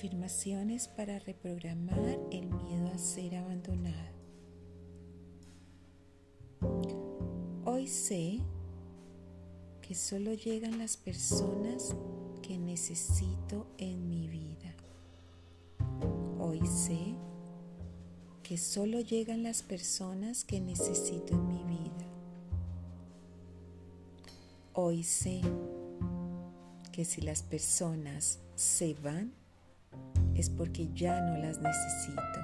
Afirmaciones para reprogramar el miedo a ser abandonado. Hoy sé que solo llegan las personas que necesito en mi vida. Hoy sé que solo llegan las personas que necesito en mi vida. Hoy sé que si las personas se van, es porque ya no las necesito.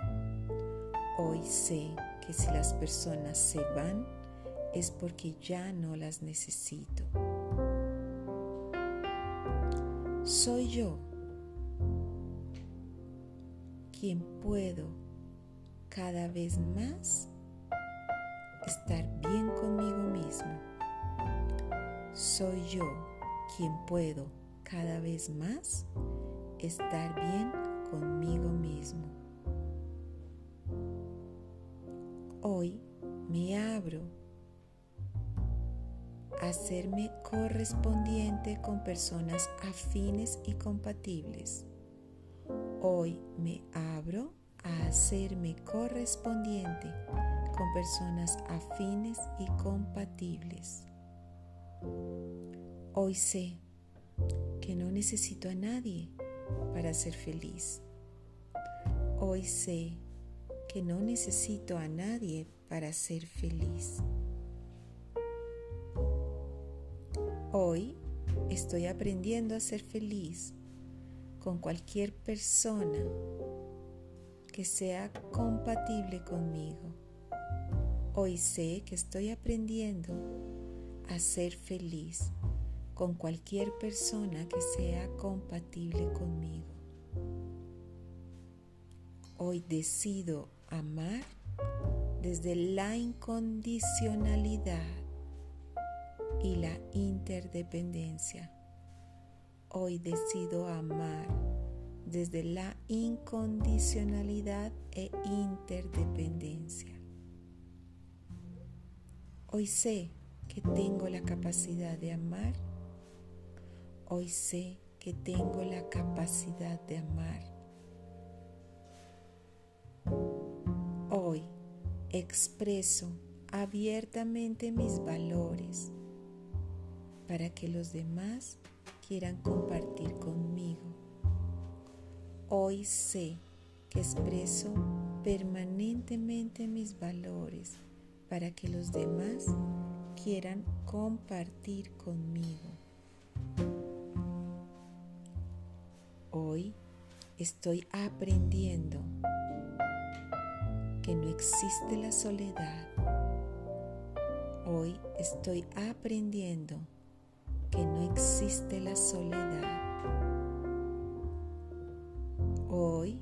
Hoy sé que si las personas se van es porque ya no las necesito. Soy yo quien puedo cada vez más estar bien conmigo mismo. Soy yo quien puedo cada vez más estar bien conmigo mismo. Hoy me abro a hacerme correspondiente con personas afines y compatibles. Hoy me abro a hacerme correspondiente con personas afines y compatibles. Hoy sé que no necesito a nadie para ser feliz. Hoy sé que no necesito a nadie para ser feliz. Hoy estoy aprendiendo a ser feliz con cualquier persona que sea compatible conmigo. Hoy sé que estoy aprendiendo a ser feliz con cualquier persona que sea compatible conmigo. Hoy decido amar desde la incondicionalidad y la interdependencia. Hoy decido amar desde la incondicionalidad e interdependencia. Hoy sé que tengo la capacidad de amar Hoy sé que tengo la capacidad de amar. Hoy expreso abiertamente mis valores para que los demás quieran compartir conmigo. Hoy sé que expreso permanentemente mis valores para que los demás quieran compartir conmigo. Estoy aprendiendo que no existe la soledad. Hoy estoy aprendiendo que no existe la soledad. Hoy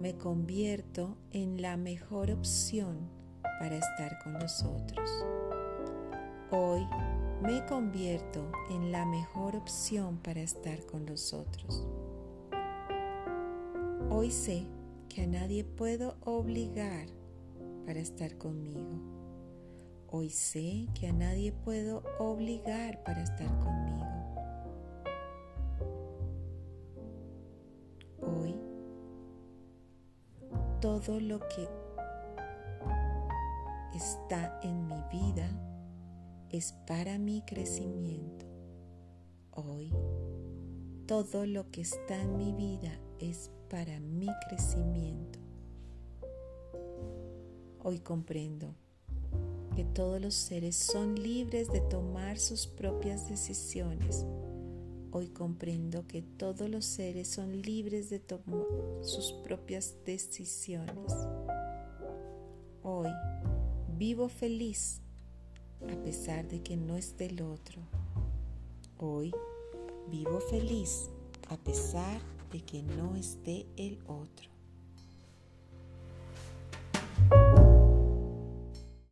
me convierto en la mejor opción para estar con los otros. Hoy me convierto en la mejor opción para estar con los otros. Hoy sé que a nadie puedo obligar para estar conmigo. Hoy sé que a nadie puedo obligar para estar conmigo. Hoy todo lo que está en mi vida es para mi crecimiento. Hoy, todo lo que está en mi vida es para mi crecimiento. Hoy comprendo que todos los seres son libres de tomar sus propias decisiones. Hoy comprendo que todos los seres son libres de tomar sus propias decisiones. Hoy vivo feliz a pesar de que no esté el otro. Hoy vivo feliz a pesar de que no esté el otro.